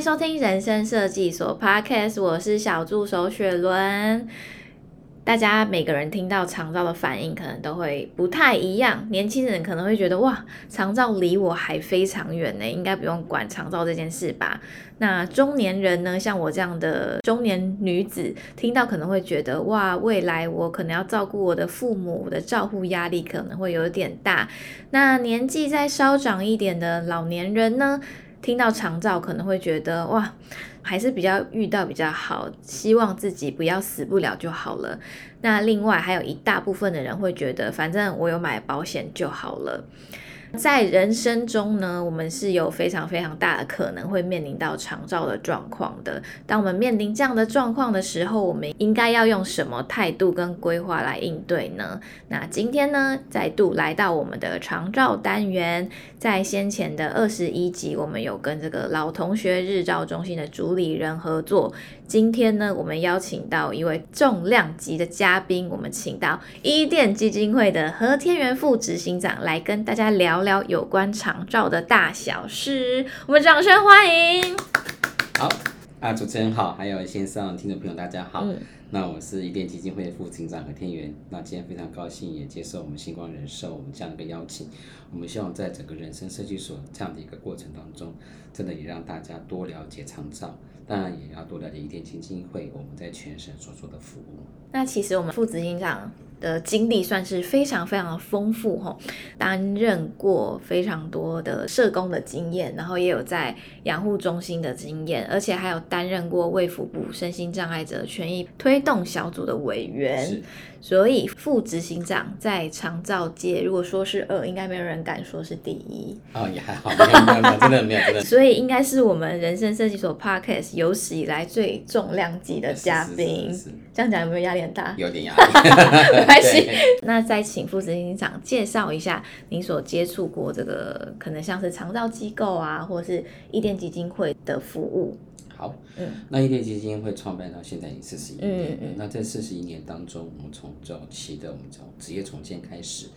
收听人生设计所 Podcast，我是小助手雪伦。大家每个人听到长照的反应可能都会不太一样。年轻人可能会觉得哇，长照离我还非常远呢，应该不用管长照这件事吧？那中年人呢，像我这样的中年女子，听到可能会觉得哇，未来我可能要照顾我的父母，我的照护压力可能会有点大。那年纪再稍长一点的老年人呢，听到长照可能会觉得哇。还是比较遇到比较好，希望自己不要死不了就好了。那另外还有一大部分的人会觉得，反正我有买保险就好了。在人生中呢，我们是有非常非常大的可能会面临到长照的状况的。当我们面临这样的状况的时候，我们应该要用什么态度跟规划来应对呢？那今天呢，再度来到我们的长照单元，在先前的二十一集，我们有跟这个老同学日照中心的主理人合作。今天呢，我们邀请到一位重量级的嘉宾，我们请到伊甸基金会的何天元副执行长来跟大家聊聊有关长照的大小事。我们掌声欢迎。好啊，主持人好，还有线上听众朋友大家好。嗯那我是伊甸基金会的副执行长何天元。那今天非常高兴也接受我们星光人寿我们这样的一个邀请。我们希望在整个人生设计所这样的一个过程当中，真的也让大家多了解长照，当然也要多了解一点基金会我们在全省所做的服务。那其实我们副执行长的经历算是非常非常的丰富哈，担任过非常多的社工的经验，然后也有在养护中心的经验，而且还有担任过卫福部身心障碍者权益推动小组的委员。所以副执行长在长照界，如果说是二，应该没有人敢说是第一。哦，也还好，没有没有真的没有真的。所以应该是我们人生设计所 Podcast 有史以来最重量级的嘉宾。这样讲有没有压力很大？有点压力。没关系。那再请副执行长介绍一下您所接触过这个可能像是长照机构啊，或者是伊甸基金会的服务。好，嗯，那伊甸基金会创办到现在已经四十一年，嗯嗯，那在四十一年当中，我们从早期的我们从职业重建开始，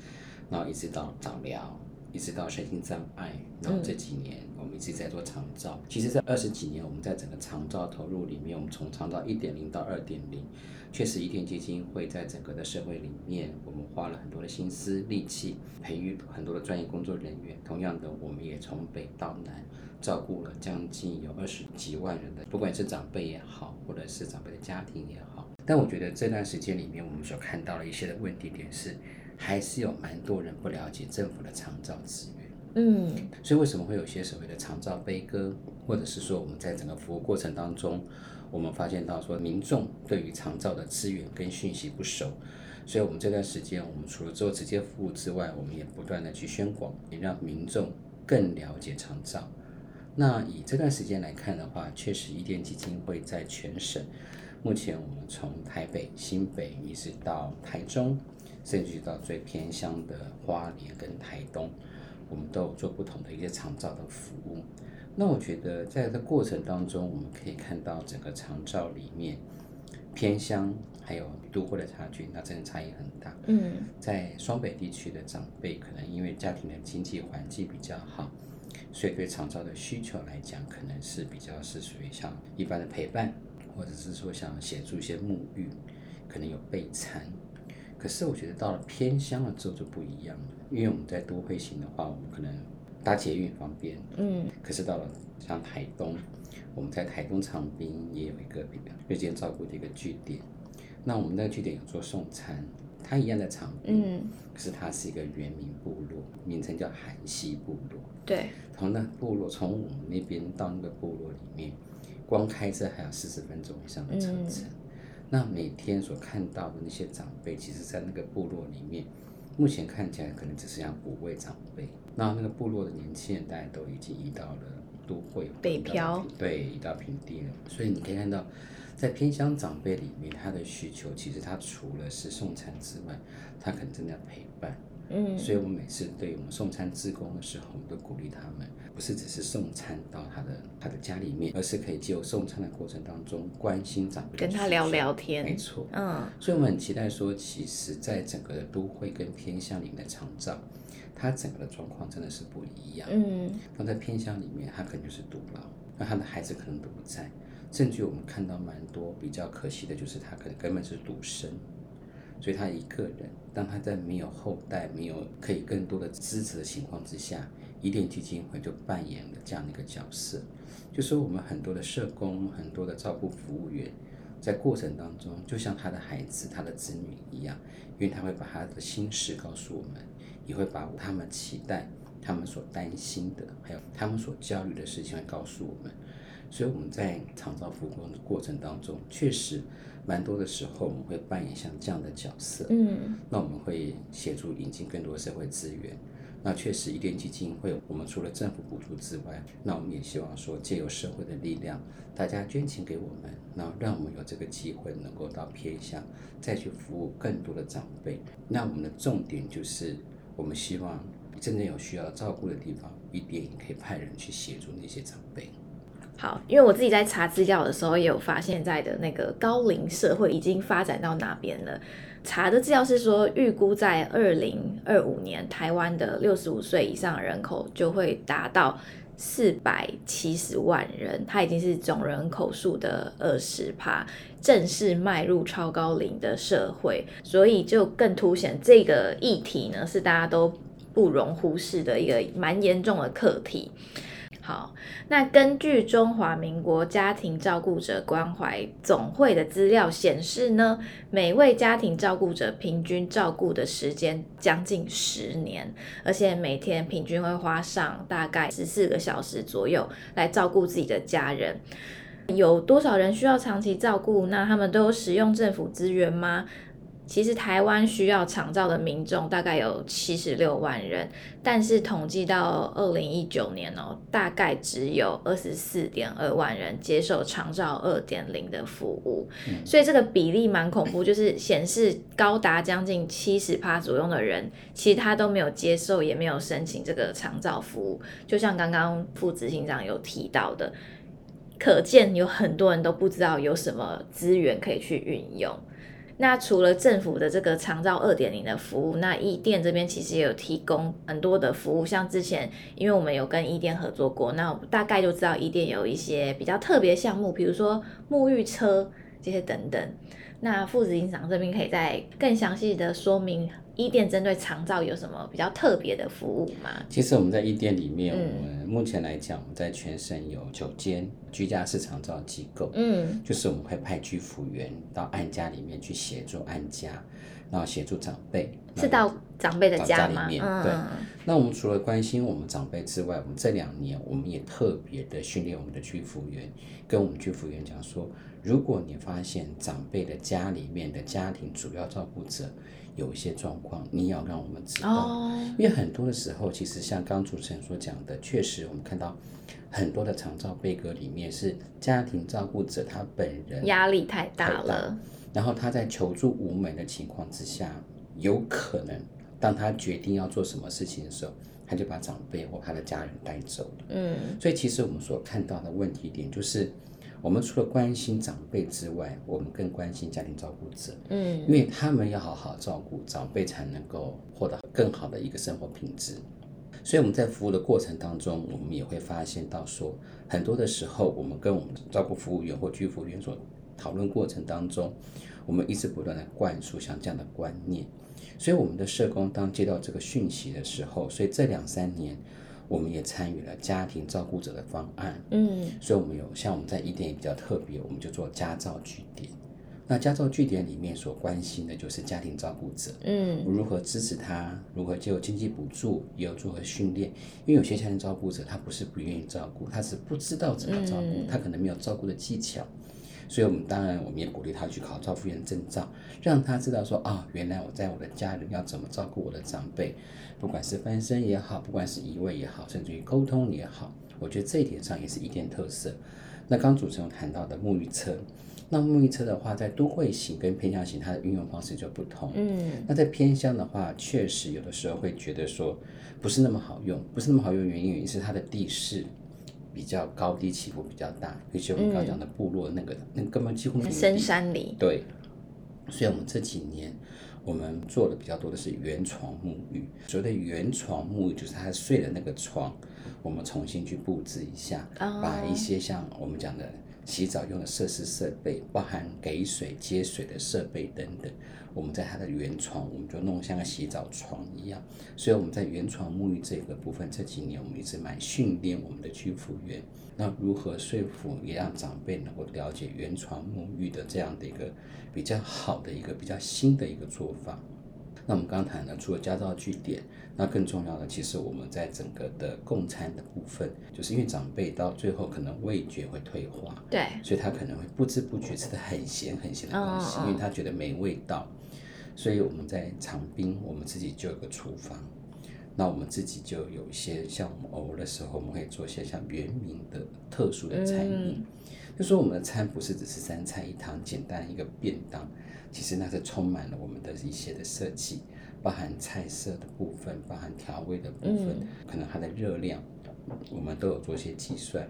然后一直到早疗，一直到身心障碍，然后这几年我们一直在做长照。嗯、其实，在二十几年，我们在整个长照投入里面，我们从长照一点零到二点零，确实伊甸基金会在整个的社会里面，我们花了很多的心思力气，培育很多的专业工作人员。同样的，我们也从北到南。照顾了将近有二十几万人的，不管是长辈也好，或者是长辈的家庭也好。但我觉得这段时间里面，我们所看到的一些的问题点是，还是有蛮多人不了解政府的长照资源。嗯，所以为什么会有些所谓的长照悲歌，或者是说我们在整个服务过程当中，我们发现到说民众对于长照的资源跟讯息不熟，所以我们这段时间，我们除了做直接服务之外，我们也不断的去宣广，也让民众更了解长照。那以这段时间来看的话，确实伊甸基金会在全省，目前我们从台北、新北一直到台中，甚至到最偏乡的花莲跟台东，我们都有做不同的一些长照的服务。那我觉得在这过程当中，我们可以看到整个长照里面偏乡还有都会的差距，那真的差异很大。嗯，在双北地区的长辈，可能因为家庭的经济环境比较好。所以对长照的需求来讲，可能是比较是属于像一般的陪伴，或者是说想协助一些沐浴，可能有备餐。可是我觉得到了偏乡了之后就不一样了，因为我们在都会型的话，我们可能搭捷运方便，嗯。可是到了像台东，我们在台东长滨也有一个比较日间照顾的一个据点，那我们那个据点有做送餐。它一样的长滨，嗯，可是它是一个原民部落，名称叫韩西部落。对，从那部落从我们那边到那个部落里面，光开车还有四十分钟以上的车程。嗯、那每天所看到的那些长辈，其实，在那个部落里面，目前看起来可能只剩下五位长辈。那那个部落的年轻人，大家都已经移到了都会北漂，对，移到平地了。所以你可以看到。在偏乡长辈里面，他的需求其实他除了是送餐之外，他可能真的要陪伴。嗯，所以我们每次对我们送餐志工的时候，我们都鼓励他们，不是只是送餐到他的他的家里面，而是可以借由送餐的过程当中关心长辈，跟他聊聊天。没错，嗯，所以我们很期待说，其实在整个的都会跟偏乡里面的长照，它整个的状况真的是不一样。嗯，那在偏乡里面，他可能就是独老。那他的孩子可能都不在，甚至我们看到蛮多比较可惜的，就是他可能根本是独生，所以他一个人，当他在没有后代、没有可以更多的支持的情况之下，伊甸基金会就扮演了这样的一个角色，就说我们很多的社工、很多的照顾服务员，在过程当中，就像他的孩子、他的子女一样，因为他会把他的心事告诉我们，也会把他们期待。他们所担心的，还有他们所焦虑的事情，会告诉我们。所以我们在长照服务的过程当中，确实蛮多的时候，我们会扮演像这样的角色。嗯，那我们会协助引进更多社会资源。那确实，伊甸基金会，我们除了政府补助之外，那我们也希望说，借由社会的力量，大家捐钱给我们，那让我们有这个机会，能够到偏乡再去服务更多的长辈。那我们的重点就是，我们希望。真正有需要照顾的地方，伊甸也可以派人去协助那些长辈。好，因为我自己在查资料的时候，也有发现在的那个高龄社会已经发展到哪边了。查的资料是说，预估在二零二五年，台湾的六十五岁以上人口就会达到四百七十万人，它已经是总人口数的二十趴，正式迈入超高龄的社会，所以就更凸显这个议题呢，是大家都。不容忽视的一个蛮严重的课题。好，那根据中华民国家庭照顾者关怀总会的资料显示呢，每位家庭照顾者平均照顾的时间将近十年，而且每天平均会花上大概十四个小时左右来照顾自己的家人。有多少人需要长期照顾？那他们都有使用政府资源吗？其实台湾需要长照的民众大概有七十六万人，但是统计到二零一九年哦，大概只有二十四点二万人接受长照二点零的服务，嗯，所以这个比例蛮恐怖，就是显示高达将近七十趴左右的人，其实他都没有接受，也没有申请这个长照服务。就像刚刚副执行长有提到的，可见有很多人都不知道有什么资源可以去运用。那除了政府的这个长照二点零的服务，那伊甸这边其实也有提供很多的服务，像之前因为我们有跟伊甸合作过，那我大概就知道伊甸有一些比较特别项目，比如说沐浴车这些等等。那副执行长这边可以再更详细的说明。伊甸针对长照有什么比较特别的服务吗？其实我们在一店里面，我们目前来讲，我们在全省有九间居家式长照机构。嗯，就是我们会派居服员到案家里面去协助案家，然后协助长辈。是到长辈的家里面，对。嗯。那我们除了关心我们长辈之外，我们这两年我们也特别的训练我们的居服员，跟我们居服员讲说，如果你发现长辈的家里面的家庭主要照顾者。有一些状况，你要让我们知道，oh. 因为很多的时候，其实像刚主持人所讲的，确实我们看到很多的长照备格里面是家庭照顾者他本人压力太大了，然后他在求助无门的情况之下，有可能当他决定要做什么事情的时候，他就把长辈或他的家人带走了。嗯，所以其实我们所看到的问题点就是。我们除了关心长辈之外，我们更关心家庭照顾者，嗯，因为他们要好好照顾长辈，才能够获得更好的一个生活品质。所以我们在服务的过程当中，我们也会发现到说，很多的时候，我们跟我们照顾服务员或居服员所讨论过程当中，我们一直不断的灌输像这样的观念。所以我们的社工当接到这个讯息的时候，所以这两三年。我们也参与了家庭照顾者的方案，嗯，所以我们有像我们在一点也比较特别，我们就做家照据点。那家照据点里面所关心的就是家庭照顾者，嗯，如何支持他，如何就经济补助，也有做何训练。因为有些家庭照顾者他不是不愿意照顾，他是不知道怎么照顾，嗯，他可能没有照顾的技巧。所以，我们当然我们也鼓励他去考照护员证照，让他知道说啊、哦，原来我在我的家人要怎么照顾我的长辈，不管是翻身也好，不管是移位也好，甚至于沟通也好，我觉得这一点上也是一点特色。那刚主持人谈到的沐浴车，那沐浴车的话，在都会型跟偏向型，它的运用方式就不同。嗯，那在偏乡的话，确实有的时候会觉得说不是那么好用，不是那么好用，原因是它的地势。比较高低起伏比较大，尤其我们刚刚讲的部落那个，嗯、那个、根本几乎没有深山里。对，所以我们这几年我们做的比较多的是原床沐浴。所谓的原床沐浴，就是他睡的那个床，我们重新去布置一下，哦、把一些像我们讲的洗澡用的设施设备，包含给水、接水的设备等等，我们在他的原床，我们就弄像个洗澡床一样。所以我们在原床沐浴这个部分，这几年我们一直蛮训练我们的居服员，那如何说服也让长辈能够了解原床沐浴的这样的一个比较好的一个比较新的一个做法。那我们刚谈了，除了家教据点，那更重要的，其实我们在整个的供餐的部分，就是因为长辈到最后可能味觉会退化，对，所以他可能会不知不觉吃的很咸很咸的东西，哦、因为他觉得没味道。所以我们在长滨，我们自己就有个厨房，那我们自己就有一些像我们偶尔的时候，我们会做一些像原名的特殊的餐饮，嗯、就说我们的餐不是只是三菜一汤简单一个便当。其实那是充满了我们的一些的设计，包含菜色的部分，包含调味的部分，嗯、可能它的热量，我们都有做一些计算。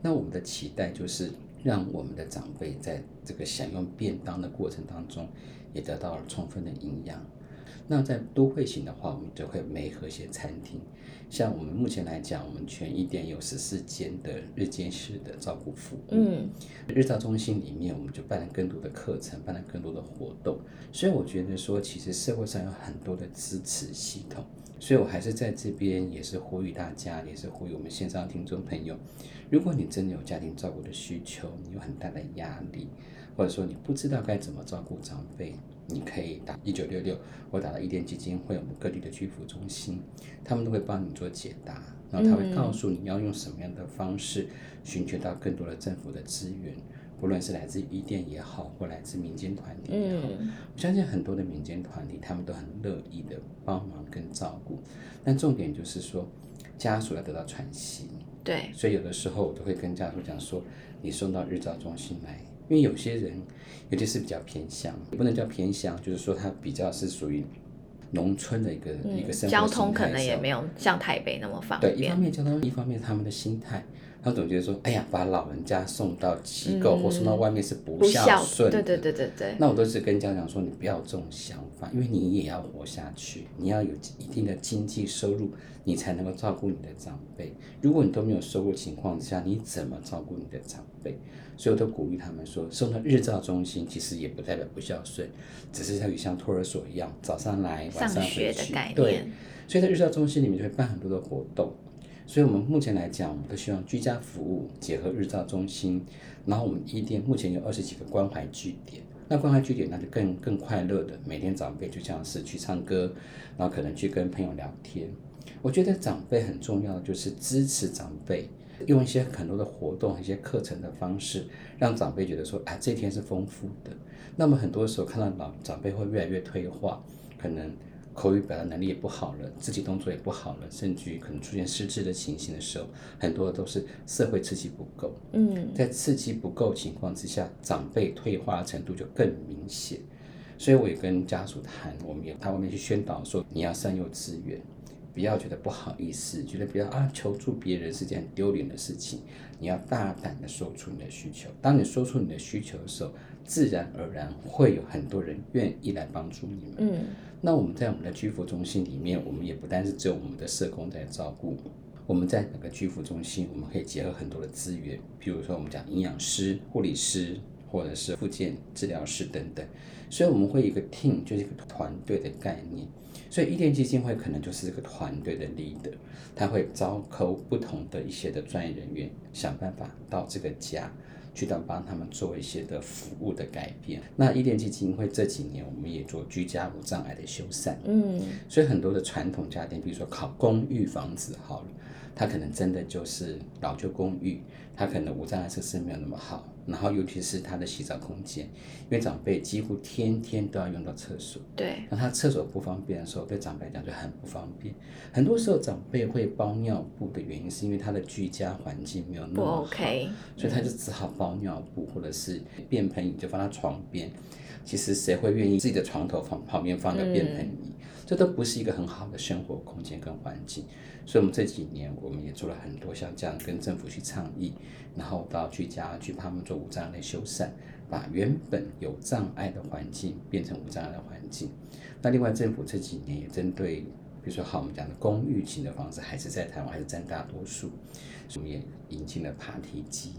那我们的期待就是让我们的长辈在这个享用便当的过程当中，也得到了充分的营养。那在都会型的话，我们就会没和谐餐厅。像我们目前来讲，我们全一店有十四间的日间式的照顾服务。嗯，日照中心里面，我们就办了更多的课程，办了更多的活动。所以我觉得说，其实社会上有很多的支持系统。所以我还是在这边也是呼吁大家，也是呼吁我们线上听众朋友，如果你真的有家庭照顾的需求，你有很大的压力，或者说你不知道该怎么照顾长辈。你可以打一九六六，或打到伊甸基金会，我们各地的居服中心，他们都会帮你做解答，然后他会告诉你要用什么样的方式寻求到更多的政府的资源，不论是来自于伊甸也好，或来自民间团体也好，我相信很多的民间团体他们都很乐意的帮忙跟照顾，但重点就是说家属要得到喘息，对，所以有的时候我都会跟家属讲说，你送到日照中心来。因为有些人，尤其是比较偏乡，也不能叫偏乡，就是说他比较是属于农村的一个、嗯、一个生活，交通可能也没有像台北那么方便。对，一方面交通，一方面他们的心态。他总觉得说，哎呀，把老人家送到机构、嗯、或送到外面是不孝顺。对对对对对。那我都是跟家长说，你不要这种想法，因为你也要活下去，你要有一定的经济收入，你才能够照顾你的长辈。如果你都没有收入情况之下，你怎么照顾你的长辈？所以我都鼓励他们说，送到日照中心其实也不代表不孝顺，只是像像托儿所一样，早上来，晚上回去。上学的概念。对。所以在日照中心里面就会办很多的活动。所以，我们目前来讲，我们都希望居家服务结合日照中心，然后我们一店目前有二十几个关怀据点。那关怀据点，那就更更快乐的，每天长辈就像是去唱歌，然后可能去跟朋友聊天。我觉得长辈很重要的就是支持长辈，用一些很多的活动、一些课程的方式，让长辈觉得说，啊，这一天是丰富的。那么很多时候看到老长辈会越来越退化，可能。口语表达能力也不好了，肢体动作也不好了，甚至于可能出现失智的情形的时候，很多都是社会刺激不够。嗯，在刺激不够情况之下，长辈退化程度就更明显。所以我也跟家属谈，我们也到外面去宣导说，你要善用资源，不要觉得不好意思，觉得不要啊求助别人是件很丢脸的事情。你要大胆的说出你的需求，当你说出你的需求的时候，自然而然会有很多人愿意来帮助你们。嗯。那我们在我们的居服中心里面，我们也不单是只有我们的社工在照顾，我们在整个居服中心，我们可以结合很多的资源，比如说我们讲营养师、护理师，或者是复健治疗师等等，所以我们会有一个 team，就是一个团队的概念。所以伊甸基金会可能就是这个团队的 leader，他会招扣不同的一些的专业人员，想办法到这个家。去到帮他们做一些的服务的改变。那伊甸基金会这几年，我们也做居家无障碍的修缮。嗯，所以很多的传统家庭，比如说考公寓房子好了，它可能真的就是老旧公寓，它可能无障碍设施没有那么好。然后，尤其是他的洗澡空间，因为长辈几乎天天都要用到厕所。对。那他厕所不方便的时候，对长辈来讲就很不方便。很多时候，长辈会包尿布的原因，是因为他的居家环境没有那么好，OK，所以他就只好包尿布，或者是便盆椅就放在床边。其实谁会愿意自己的床头旁旁边放个便盆椅？嗯这都不是一个很好的生活空间跟环境，所以我们这几年我们也做了很多像这样跟政府去倡议，然后到居家去帮他们做无障碍的修缮，把原本有障碍的环境变成无障碍的环境。那另外政府这几年也针对比如说好，我们讲的公寓型的房子，还是在台湾还是占大多数，所以我们也引进了爬梯机。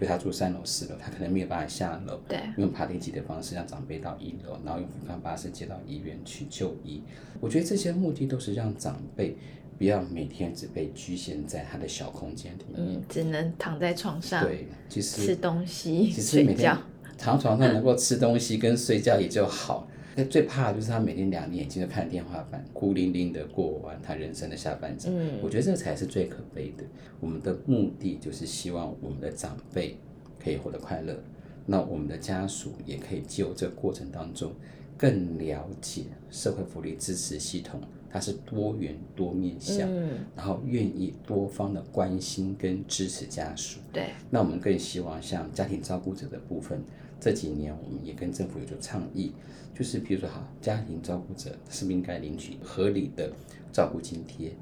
比如他住三楼四楼，他可能没有办法下楼，对，用爬梯机的方式让长辈到一楼，然后用扶康巴士接到医院去就医。我觉得这些目的都是让长辈不要每天只被局限在他的小空间里面，嗯，只能躺在床上，对，其实吃东西，其实每天睡觉，躺床上能够吃东西跟睡觉也就好。那最怕的就是他每天两眼睛都看天花板，孤零零的过完他人生的下半场。嗯，我觉得这才是最可悲的。我们的目的就是希望我们的长辈可以活得快乐，那我们的家属也可以就这个过程当中更了解社会福利支持系统，它是多元多面向，嗯，然后愿意多方的关心跟支持家属。对，那我们更希望像家庭照顾者的部分。这几年，我们也跟政府有做倡议，就是比如说，哈，家庭照顾者是不是应该领取合理的照顾津贴？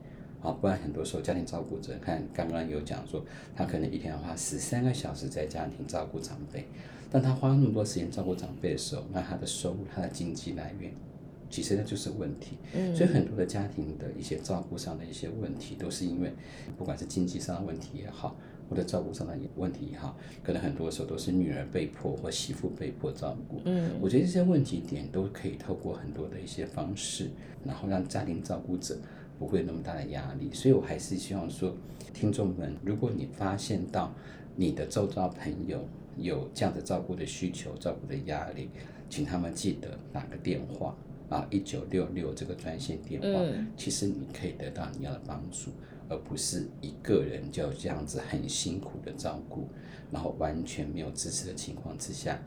啊，不然很多时候家庭照顾者，看刚刚有讲说，他可能一天要花十三个小时在家庭照顾长辈，但他花那么多时间照顾长辈的时候，那他的收入、他的经济来源，其实那就是问题。嗯，所以很多的家庭的一些照顾上的一些问题，都是因为不管是经济上的问题也好。或者照顾上的问题也好，可能很多时候都是女儿被迫或媳妇被迫照顾。嗯，我觉得这些问题点都可以透过很多的一些方式，然后让家庭照顾者不会有那么大的压力。所以我还是希望说，听众们，如果你发现到你的周遭朋友有这样的照顾的需求、照顾的压力，请他们记得打个电话啊，一九六六这个专线电话，嗯，其实你可以得到你要的帮助。而不是一个人就这样子很辛苦的照顾，然后完全没有支持的情况之下，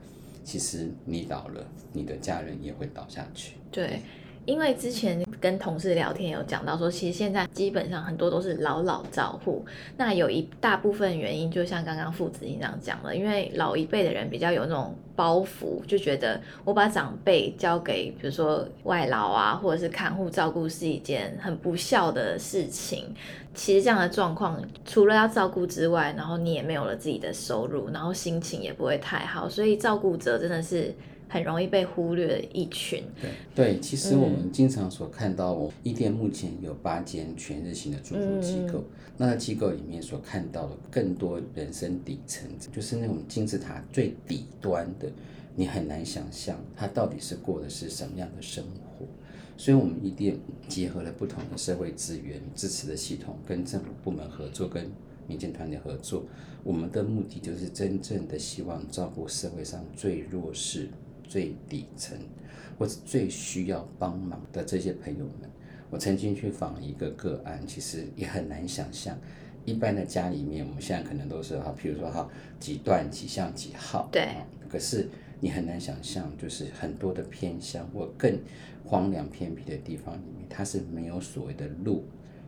其实你倒了，你的家人也会倒下去。对。因为之前跟同事聊天有讲到说，其实现在基本上很多都是老老照护，那有一大部分原因，就像刚刚副执行长讲的，因为老一辈的人比较有那种包袱，就觉得我把长辈交给比如说外劳啊，或者是看护照顾是一件很不孝的事情。其实这样的状况，除了要照顾之外，然后你也没有了自己的收入，然后心情也不会太好，所以照顾者真的是。很容易被忽略的一群。对对，其实我们经常所看到，我一店目前有八间全日型的住宿机构，嗯、那机构里面所看到的更多人生底层，就是那种金字塔最底端的，你很难想象他到底是过的是什么样的生活。所以，我们一店结合了不同的社会资源支持的系统，跟政府部门合作，跟民间团体合作，我们的目的就是真正的希望照顾社会上最弱势。最底层或者最需要帮忙的这些朋友们，我曾经去访一个个案，其实也很难想象，一般的家里面，我们现在可能都是哈，譬如说哈几段几巷几号，对，可是你很难想象，就是很多的偏乡或更荒凉偏僻的地方里面，它是没有所谓的路，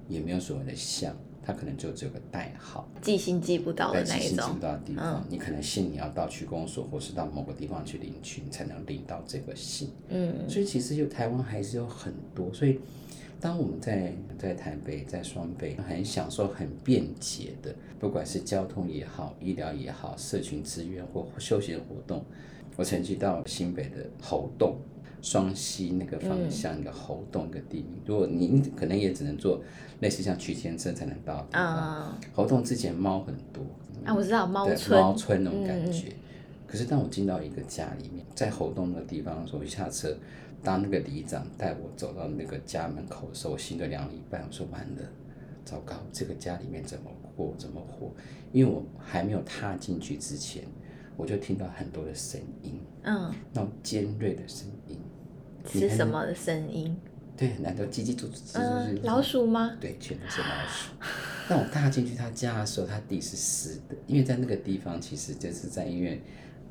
也没有所谓的巷。他可能就只有个代号，记性记不到的那一种。记性记不到的地方，嗯、你可能信你要到区公所，或是到某个地方去领取，你才能领到这个信。嗯，所以其实就台湾还是有很多。所以当我们在在台北、在双北，很享受很便捷的，不管是交通也好、医疗也好、社群资源或休闲活动，我曾经到新北的猴硐。双膝那个方向，一个猴硐一个地名，嗯、如果你可能也只能做类似像区间车才能到的地方。嗯、猴硐之前猫很多啊，我知道猫村，猫村那种感觉。嗯、可是当我进到一个家里面，在喉洞那个地方的时候，我一下车，当那个里长带我走到那个家门口的时候，我心都凉了一半。我说完了，糟糕，这个家里面怎么过怎么活？因为我还没有踏进去之前，我就听到很多的声音，嗯，那种尖锐的声音。是什么的声音？对，难道叽叽喳喳？嗯，老鼠吗？对，全都是老鼠。但我踏进去他家的时候，他地是湿的，因为在那个地方，其实就是在因为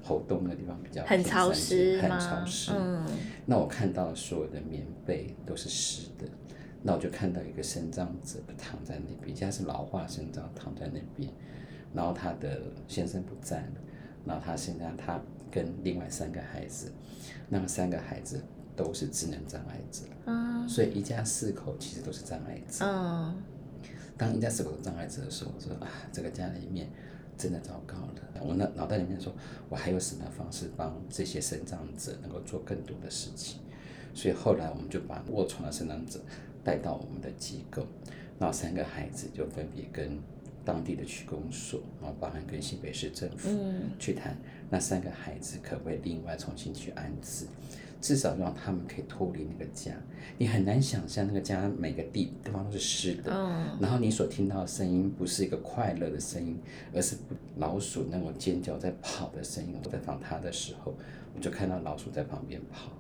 猴硐那个地方比较很潮湿，很潮湿。嗯。那我看到所有的棉被都是湿的，那我就看到一个身障者躺在那边，他是老化身障，躺在那边，然后他的先生不在了，然后他现在他跟另外三个孩子，那么三个孩子。都是智能障碍者，嗯，所以一家四口其实都是障碍者。嗯，当一家四口是障碍者的时候，我说啊，这个家里面真的糟糕了。我那脑袋里面说，我还有什么方式帮这些生障者能够做更多的事情？所以后来我们就把卧床的生障者带到我们的机构，然后三个孩子就分别跟当地的区公所，然后包含跟新北市政府去谈，嗯、那三个孩子可不可以另外重新去安置，至少让他们可以脱离那个家。你很难想象那个家每个地地方都是湿的，嗯、然后你所听到的声音不是一个快乐的声音，而是老鼠那种尖叫在跑的声音。我在访他的时候，我就看到老鼠在旁边跑。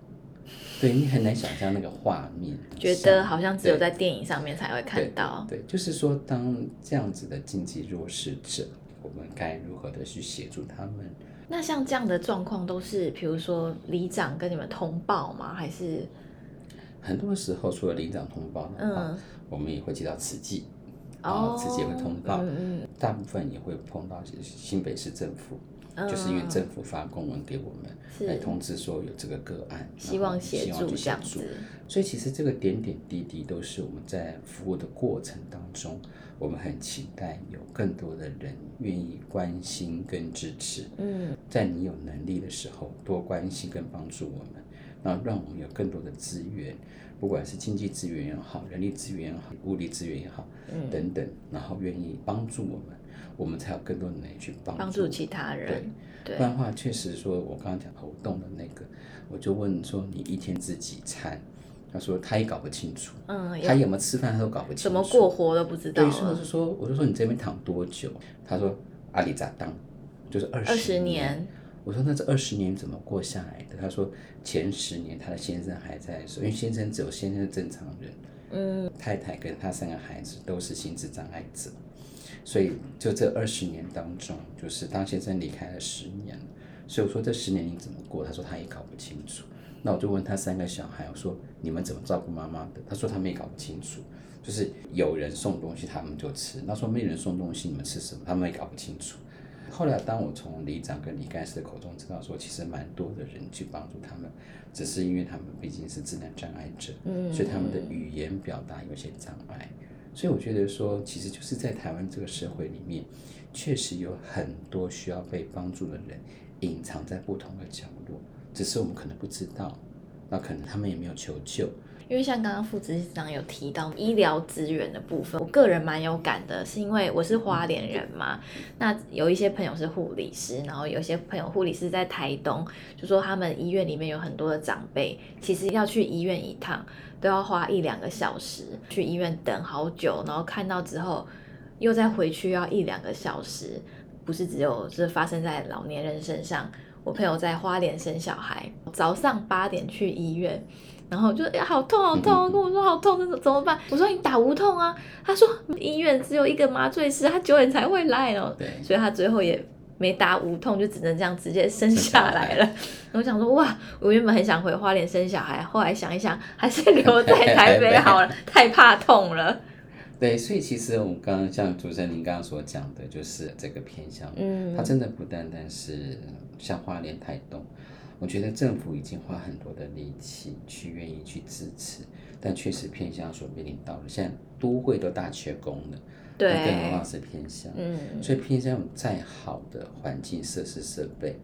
对，你很难想象那个画面，觉得好像只有在电影上面才会看到。对，对，对，就是说，当这样子的经济弱势者，我们该如何的去协助他们？那像这样的状况，都是比如说里长跟你们通报吗？还是很多时候除了里长通报嗯、我们也会接到慈济，然后慈济也会通报，嗯嗯、大部分也会碰到新北市政府。就是因为政府发公文给我们，来通知说有这个个案，希望协助这样子。所以其实这个点点滴滴都是我们在服务的过程当中，我们很期待有更多的人愿意关心跟支持。嗯，在你有能力的时候，多关心跟帮助我们，然后让我们有更多的资源，不管是经济资源也好，人力资源也好，物力资源也好，嗯，等等，然后愿意帮助我们。我们才有更多的能力去帮助，帮助其他人。对，不然的话，确实说，我刚刚讲活动的那个，我就问说，你一天吃几餐？他说他也搞不清楚，嗯，他有没有吃饭他都搞不清楚，怎么过活都不知道。对，所以我就说，我就说你这边躺多久？他说阿里扎当，就是二十年。我说那这二十年怎么过下来的？他说前十年他的先生还在，因为先生只有先生是正常人，嗯，太太跟他三个孩子都是心智障碍者。所以，就这二十年当中，就是当先生离开了十年，所以我说这十年你怎么过？他说他也搞不清楚。那我就问他三个小孩，我说你们怎么照顾妈妈的？他说他们也搞不清楚，就是有人送东西他们就吃，那说没人送东西你们吃什么？他们也搞不清楚。后来当我从里长跟李干事的口中知道说，其实蛮多的人去帮助他们，只是因为他们毕竟是智能障碍者，所以他们的语言表达有些障碍。所以我觉得说，其实就是在台湾这个社会里面，确实有很多需要被帮助的人，隐藏在不同的角落，只是我们可能不知道，那可能他们也没有求救。因为像刚刚副执行长有提到医疗资源的部分，我个人蛮有感的，是因为我是花莲人嘛，那有一些朋友是护理师，然后有一些朋友护理师在台东，就说他们医院里面有很多的长辈，其实要去医院一趟。都要花一两个小时去医院等好久，然后看到之后又再回去要一两个小时，不是只有是发生在老年人身上。我朋友在花莲生小孩，早上八点去医院，然后就哎呀好痛好痛，跟我说好痛，这怎么办？我说你打无痛啊，他说医院只有一个麻醉师，他九点才会来哦，对，所以他最后也。没打无痛就只能这样直接生下来了。我想说哇，我原本很想回花莲生小孩，后来想一想，还是留 在台北好了，太怕痛了。对，所以其实我们刚刚像主持人您刚刚所讲的，就是这个偏向，嗯，它真的不单单是像花莲台东，我觉得政府已经花很多的力气去愿意去支持，但确实偏向所面临到的，现在都会都大缺工了。对，更何况是偏乡，嗯，所以偏乡有再好的环境设施设备，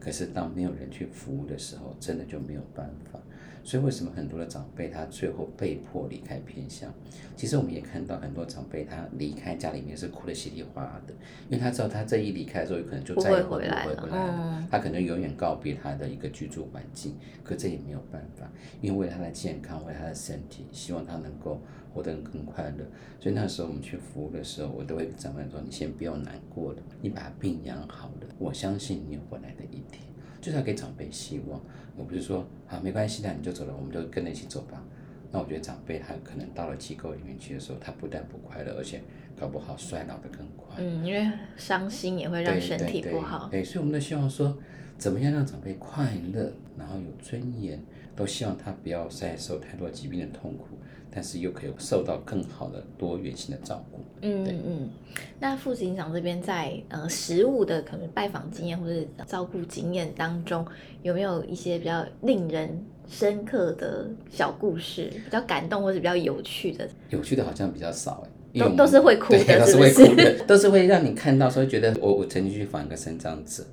可是当没有人去服务的时候，真的就没有办法。所以为什么很多的长辈他最后被迫离开偏乡？其实我们也看到很多长辈他离开家里面是哭得稀里哗啦的，因为他知道他这一离开之后，有可能就再也不会回来了。嗯，他可能永远告别他的一个居住环境，可这也没有办法，因为为了他的健康，为了他的身体，希望他能够活得更快乐。所以那时候我们去服务的时候，我都会跟长辈说：“你先不要难过了，你把病养好了，我相信你有回来的一天。”就是要给长辈希望，我不是说好没关系，的你就走了，我们就跟着一起走吧。那我觉得长辈他可能到了机构里面去的时候，他不但不快乐，而且搞不好衰老的更快。嗯，因为伤心也会让身体不好。对，对，对，对，所以我们都希望说，怎么样让长辈快乐，然后有尊严，都希望他不要再受太多疾病的痛苦。但是又可以受到更好的多元性的照顾。嗯嗯，那副警长这边在呃实物的可能拜访经验或者照顾经验当中，有没有一些比较令人深刻的小故事，比较感动或者比较有趣的？有趣的好像比较少哎，都都是会哭的，是不是？都是会哭的，都是会让你看到，所以觉得我我曾经去访一个身障者。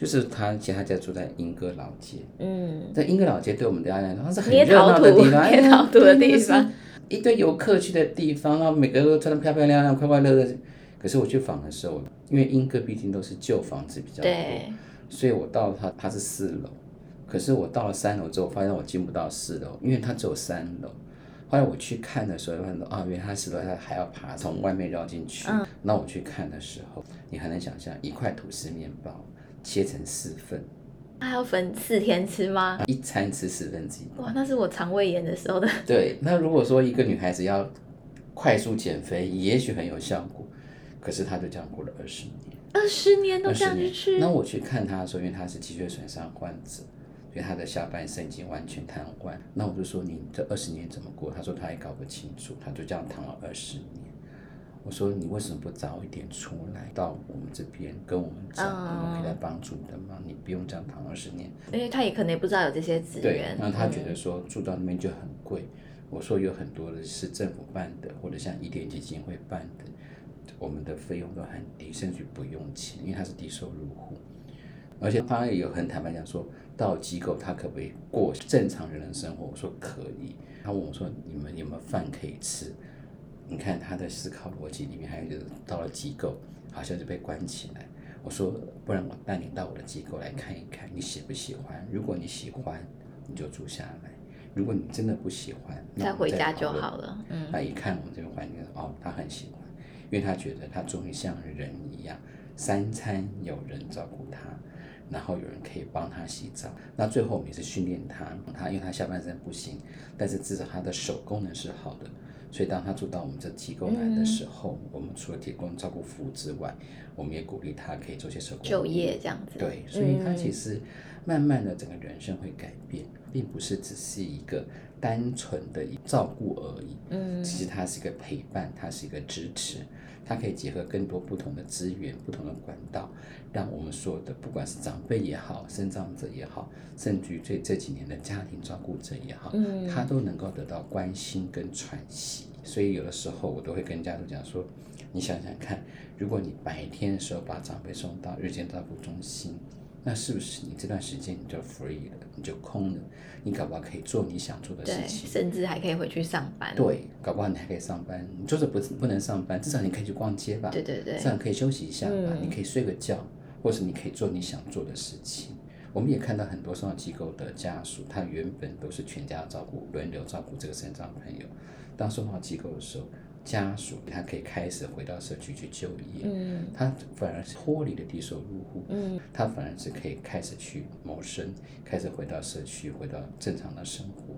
就是他，其实他家住在英歌老街。嗯，在英歌老街对我们大家来说，它是很热闹的地方，捏陶土的地方。一堆游客去的地方，然后每个都穿得漂漂亮亮、快快乐乐。可是我去访的时候，因为英歌毕竟都是旧房子比较多，所以我到它它是四楼，可是我到了三楼之后，发现我进不到四楼，因为它只有三楼。后来我去看的时候，发现啊，原来它四楼它还要爬从外面绕进去。那、嗯、我去看的时候，你还能想象一块吐司面包切成四份。还要分四天吃吗？一餐吃十分之一。哇，那是我肠胃炎的时候的。对，那如果说一个女孩子要快速减肥，也许很有效果，可是她就这样过了二十年。二十年都这样去吃？那我去看她的时候，因为她是脊髓损伤患者，所以她的下半身已经完全瘫痪。那我就说，你这二十年怎么过？她说她也搞不清楚，她就这样躺了二十年。我说你为什么不早一点出来到我们这边跟我们讲，我们可以来帮助你的忙，你不用这样躺二十年。因为他也可能也不知道有这些资源。对，然后他觉得说住到那边就很贵。我说有很多的是政府办的，或者像一点基金会办的，我们的费用都很低，甚至不用钱，因为他是低收入户。而且他也有很坦白讲说，到机构他可不可以过正常人的生活？我说可以。他问我说，你们有没有饭可以吃？你看他的思考逻辑里面还有就是到了机构，好像就被关起来。我说，不然我带你到我的机构来看一看，你喜不喜欢？如果你喜欢，你就住下来；如果你真的不喜欢，那再，再回家就好了。嗯。他一看我们这个环境，哦，他很喜欢，因为他觉得他终于像人一样，三餐有人照顾他，然后有人可以帮他洗澡。那最后我们也是训练他，他因为他下半身不行，但是至少他的手功能是好的。所以当他住到我们这机构来的时候，嗯、我们除了提供照顾服务之外，我们也鼓励他可以做些手工就业这样子。对，所以他其实慢慢的整个人生会改变，并不是只是一个单纯的照顾而已。嗯，其实它是一个陪伴，它是一个支持，它可以结合更多不同的资源、不同的管道，让我们所有的不管是长辈也好、生长者也好，甚至于这这几年的家庭照顾者也好，嗯，他都能够得到关心跟喘息。所以有的时候我都会跟家属讲说，你想想看，如果你白天的时候把长辈送到日间照顾中心，那是不是你这段时间你就 free 了，你就空了，你搞不好可以做你想做的事情，甚至还可以回去上班。对，搞不好你还可以上班，你就是不不能上班，至少你可以去逛街吧，对对对，至少可以休息一下吧，嗯、你可以睡个觉，或是你可以做你想做的事情。我们也看到很多送养机构的家属，他原本都是全家照顾，轮流照顾这个身障朋友。当送到机构的时候，家属他可以开始回到社区去就业，嗯，他反而是脱离了低收入户，嗯，他反而是可以开始去谋生，开始回到社区，回到正常的生活。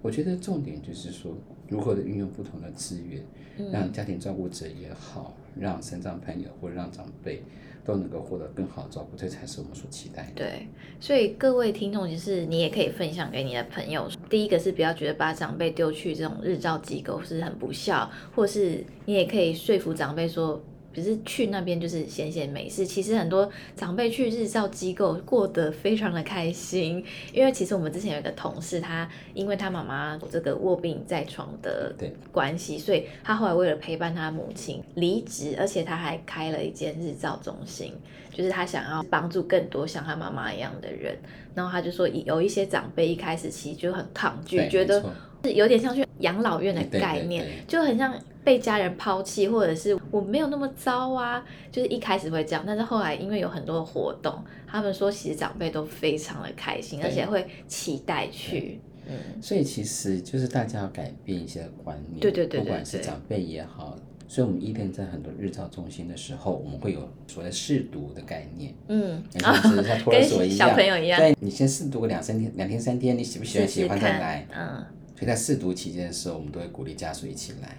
我觉得重点就是说，如何的运用不同的资源，让家庭照顾者也好，让身障朋友或者让长辈。都能够获得更好的照顾，这才是我们所期待的。对，所以各位听众，就是你也可以分享给你的朋友。第一个是不要觉得把长辈丢去这种日照机构是很不孝，或是你也可以说服长辈说。只是去那边就是闲闲没事，其实很多长辈去日照机构过得非常的开心，因为其实我们之前有一个同事，他因为他妈妈这个卧病在床的关系，所以他后来为了陪伴他母亲离职，而且他还开了一间日照中心，就是他想要帮助更多像他妈妈一样的人，然后他就说有一些长辈一开始其实就很抗拒，觉得是有点像去养老院的概念，就很像。被家人抛弃，或者是我没有那么糟啊，就是一开始会这样，但是后来因为有很多活动，他们说其实长辈都非常的开心，而且会期待去。嗯，所以其实就是大家要改变一些观念，对对对，不管是长辈也好，所以我们伊甸在很多日照中心的时候，我们会有所谓的试读的概念，嗯，像托儿所一样，小朋友一样，对，你先试读个两三天，两天三天，你喜不喜欢？喜欢再来，嗯，所以在试读期间的时候，我们都会鼓励家属一起来。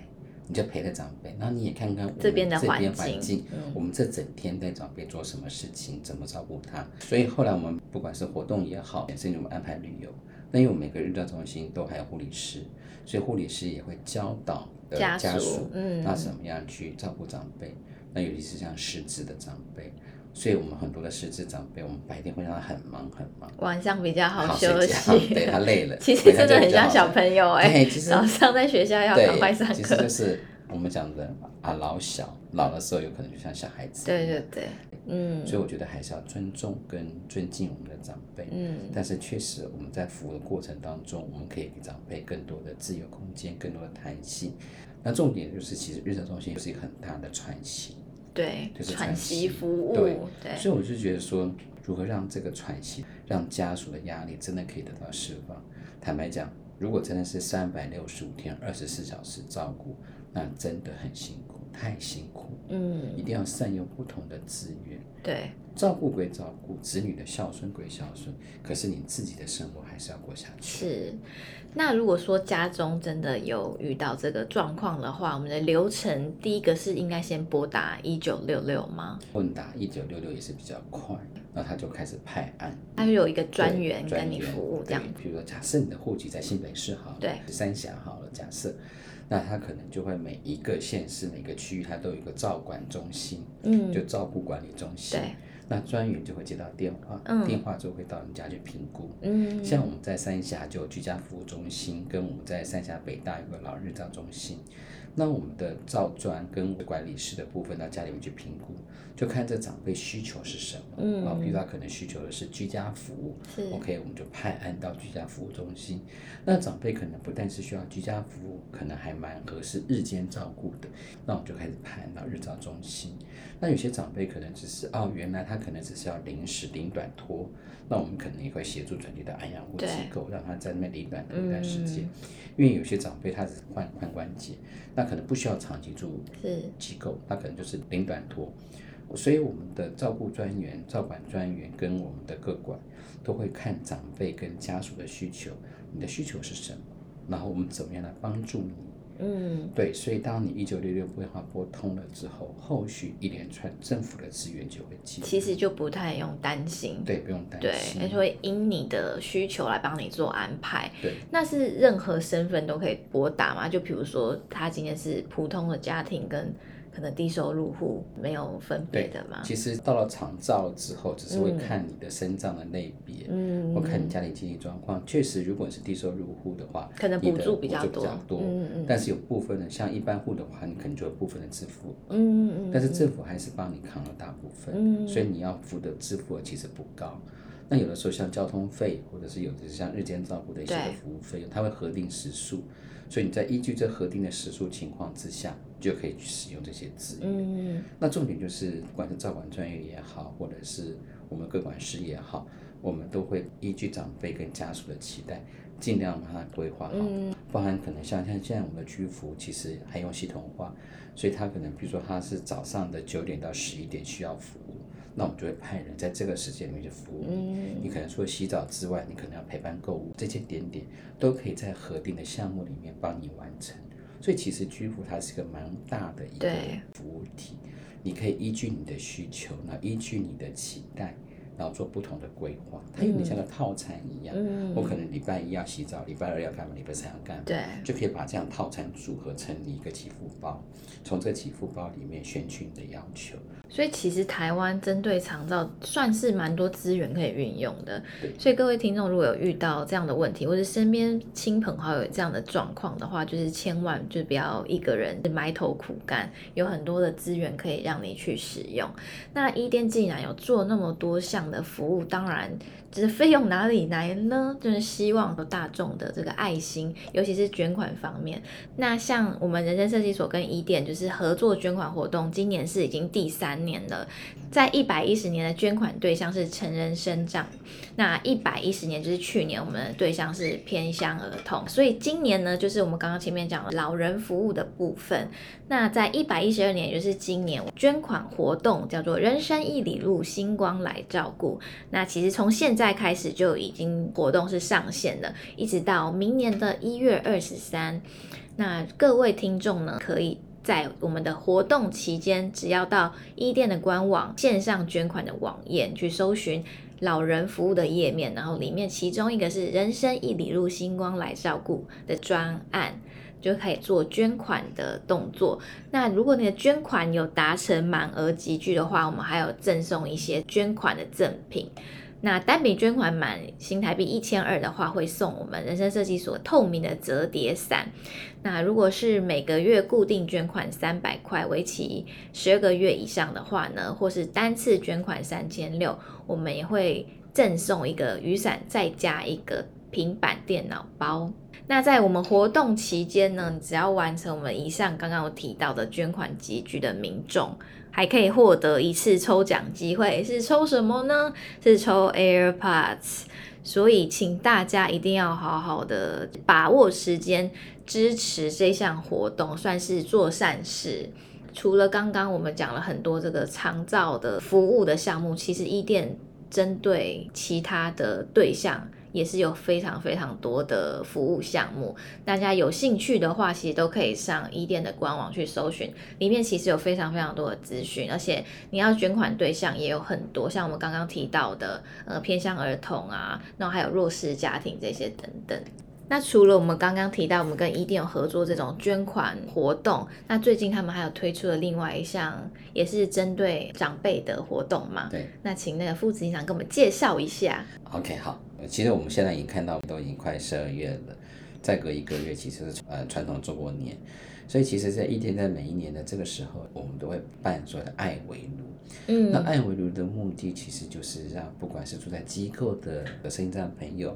你就陪着长辈，然后你也看看我们这边的环境，我们这整天带长辈做什么事情，怎么照顾他。所以后来我们不管是活动也好，甚至我们安排旅游，那因为我们每个日照中心都还有护理师，所以护理师也会教导家属，嗯，那怎么样去照顾长辈，那尤其是像失智的长辈。所以我们很多的失智长辈，我们白天会让他很忙很忙，晚上比较好休息。对，他累了，其实真的很像小朋友哎。早上在学校要赶快上课。其实就是我们讲的啊老小，老的时候有可能就像小孩子。对对对，嗯。所以我觉得还是要尊重跟尊敬我们的长辈。嗯。但是确实我们在服务的过程当中，我们可以给长辈更多的自由空间，更多的弹性。那重点就是，其实日照中心就是一个很大的喘息。对。就是喘息服务。对。对。所以我就觉得说，如何让这个喘息，让家属的压力真的可以得到释放？坦白讲。如果真的是三百六十五天、二十四小时照顾，那真的很辛苦，太辛苦。嗯，一定要善用不同的资源。对，照顾归照顾，子女的孝顺归孝顺，可是你自己的生活还是要过下去。是。那如果说家中真的有遇到这个状况的话，我们的流程第一个是应该先拨打一九六六吗？问答一九六六也是比较快，那他就开始派案，他就有一个专员跟你服务这样。比如说，假设你的户籍在新北市好了，对，三峡好了，假设，那他可能就会每一个县市、每个区域，他都有一个照管中心，嗯，就照顾管理中心。对。那专员就会接到电话，嗯、电话就会到你家去评估。嗯，像我们在三峡就有居家服务中心，跟我们在三峡北大有个老日照中心。那我们的照专跟管理师的部分到家里面去评估，就看这长辈需求是什么。嗯，啊，比如他可能需求的是居家服务，是 OK，我们就派案到居家服务中心。那长辈可能不但是需要居家服务，可能还蛮合适日间照顾的，那我们就开始派案到日照中心。那有些长辈可能只是哦，原来他可能只是要临时领短托，那我们可能也会协助转接到安养护机构，让他在那边领短托一段时间。嗯、因为有些长辈他只是换换关节，那可能不需要长期住机构，那可能就是领短托。所以我们的照顾专员、照管专员跟我们的各管都会看长辈跟家属的需求，你的需求是什么，然后我们怎么样来帮助你。嗯，对，所以当你一九六六规划拨通了之后，后续一连串政府的资源就会进。其实就不太用担心，对，不用担心，对，而且会因你的需求来帮你做安排。对，那是任何身份都可以拨打吗？就比如说他今天是普通的家庭跟。可能低收入户没有分别的嘛？其实到了长照之后，只是会看你的身障的类别，嗯，或看你家里经济状况。确实，如果你是低收入户的话，可能补助比较多，嗯嗯。但是有部分的，像一般户的话，你可能就有部分的支付，嗯嗯。但是政府还是帮你扛了大部分，嗯，所以你要付的支付额其实不高。那有的时候像交通费，或者是有的像日间照顾的一些服务费用，它会核定时数。所以你在依据这核定的时数情况之下，就可以去使用这些资源。嗯，那重点就是，不管是照管专业也好，或者是我们各管师也好，我们都会依据长辈跟家属的期待，尽量把它规划好。嗯，包含可能像像现在我们的居服其实还用系统化，所以他可能比如说他是早上的九点到十一点需要服务。那我们就会派人在这个时间里面去服务你。嗯、你可能除了洗澡之外，你可能要陪伴购物，这些点点都可以在核定的项目里面帮你完成。所以其实居服它是一个蛮大的一个服务体，你可以依据你的需求，那依据你的期待。然后做不同的规划，它有点像个套餐一样。嗯，我可能礼拜一要洗澡，礼拜二要干嘛，礼拜三要干嘛，对，就可以把这样套餐组合成一个起付包，从这个给付包里面选取你的要求。所以其实台湾针对长照算是蛮多资源可以运用的。所以各位听众如果有遇到这样的问题，或者身边亲朋好友有这样的状况的话，就是千万就不要一个人埋头苦干，有很多的资源可以让你去使用。那伊甸既然有做那么多项。的服务当然，就是费用哪里来呢？就是希望大众的这个爱心，尤其是捐款方面。那像我们人生设计所跟伊甸就是合作捐款活动，今年是已经第三年了。在一百一十年的捐款对象是成人生长，那一百一十年就是去年我们的对象是偏乡儿童，所以今年呢，就是我们刚刚前面讲的老人服务的部分。那在一百一十二年，也就是今年捐款活动叫做“人生一里路，星光来照顾”。那其实从现在开始就已经活动是上线了，一直到明年的一月二十三。那各位听众呢，可以在我们的活动期间，只要到一店的官网线上捐款的网页去搜寻老人服务的页面，然后里面其中一个是“人生一里路，星光来照顾”的专案。就可以做捐款的动作。那如果你的捐款有达成满额集聚的话，我们还有赠送一些捐款的赠品。那单笔捐款满新台币一千二的话，会送我们人生设计所透明的折叠伞。那如果是每个月固定捐款三百块，为期十二个月以上的话呢，或是单次捐款三千六，我们也会赠送一个雨伞，再加一个平板电脑包。那在我们活动期间呢，只要完成我们以上刚刚有提到的捐款集聚的民众，还可以获得一次抽奖机会。是抽什么呢？是抽 AirPods。所以，请大家一定要好好的把握时间，支持这项活动，算是做善事。除了刚刚我们讲了很多这个长照的服务的项目，其实伊店针对其他的对象。也是有非常非常多的服务项目，大家有兴趣的话，其实都可以上一店的官网去搜寻，里面其实有非常非常多的资讯，而且你要捐款对象也有很多，像我们刚刚提到的，呃，偏向儿童啊，然后还有弱势家庭这些等等。那除了我们刚刚提到，我们跟伊甸有合作这种捐款活动，那最近他们还有推出了另外一项，也是针对长辈的活动嘛？对。那请那个副执行长跟我们介绍一下。OK，好。其实我们现在已经看到，都已经快十二月了，再隔一个月，其实是呃传统中国年，所以其实，在伊甸在每一年的这个时候，我们都会办所谓的爱围炉。嗯。那爱围炉的目的，其实就是让不管是住在机构的的身心障朋友。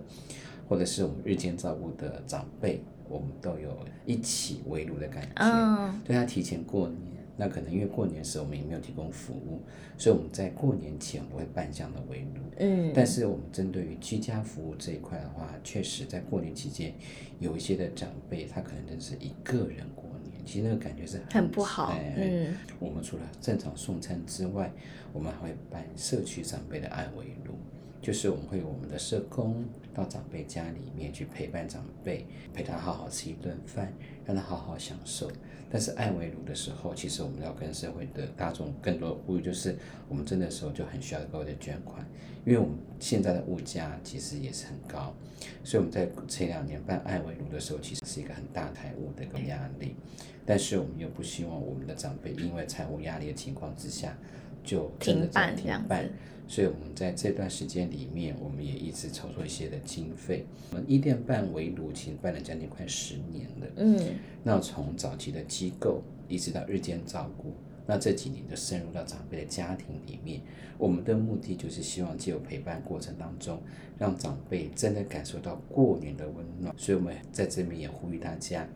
或者是我们日间照顾的长辈，我们都有一起围炉的感觉。Oh. 对他提前过年，那可能因为过年时我们也没有提供服务，所以我们在过年前我们会办这样的围炉。嗯。但是我们针对于居家服务这一块的话，确实在过年期间，有一些的长辈他可能真是一个人过年，其实那个感觉是很，很不好。嗯。我们除了正常送餐之外，我们还会办社区长辈的爱围炉。就是我们会有我们的社工到长辈家里面去陪伴长辈，陪他好好吃一顿饭，让他好好享受。但是爱围炉的时候，其实我们要跟社会的大众更多的呼吁，就是我们真的时候就很需要各位的捐款，因为我们现在的物价其实也是很高，所以我们在前两年办爱围炉的时候，其实是一个很大台务的一个压力。但是我们又不希望我们的长辈因为财务压力的情况之下，就真的停办停办。所以，我们在这段时间里面，我们也一直筹措一些的经费。我们一店办围炉，其实办了将近快十年了。嗯。那从早期的机构，一直到日间照顾，那这几年就深入到长辈的家庭里面。我们的目的就是希望借由陪伴过程当中，让长辈真的感受到过年的温暖。所以，我们在这边也呼吁大家，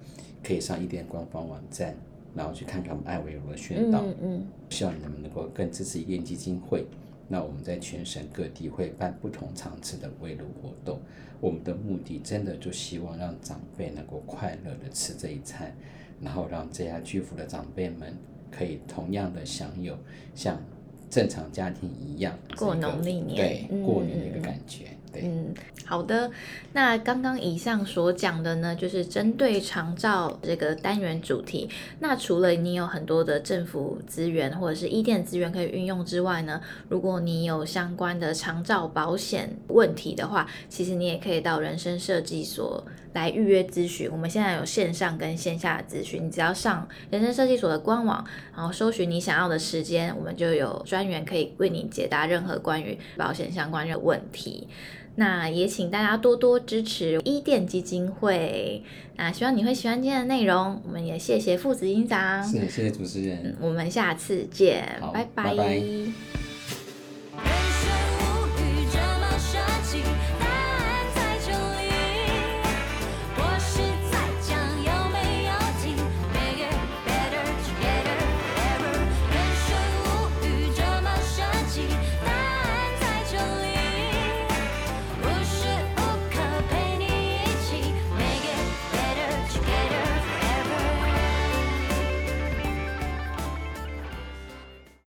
可以上一店官方网站，然后去看看我们爱围炉的宣导。嗯，嗯。希望你们能够更支持一店基金会。那我们在全省各地会办不同场次的围炉活动，我们的目的真的就希望让长辈能够快乐的吃这一餐，然后让这家居服的长辈们可以同样的享有像正常家庭一样过农历年，对，过年的一个感觉。嗯嗯，好的。那刚刚以上所讲的呢，就是针对长照这个单元主题。那除了你有很多的政府资源或者是伊甸资源可以运用之外呢，如果你有相关的长照保险问题的话，其实你也可以到人生设计所来预约咨询。我们现在有线上跟线下的咨询，你只要上人生设计所的官网，然后搜寻你想要的时间，我们就有专员可以为你解答任何关于保险相关的问题。那也请大家多多支持伊甸基金会。那希望你会喜欢今天的内容。我们也谢谢父子营长，谢谢主持人。我们下次见，拜拜。拜拜。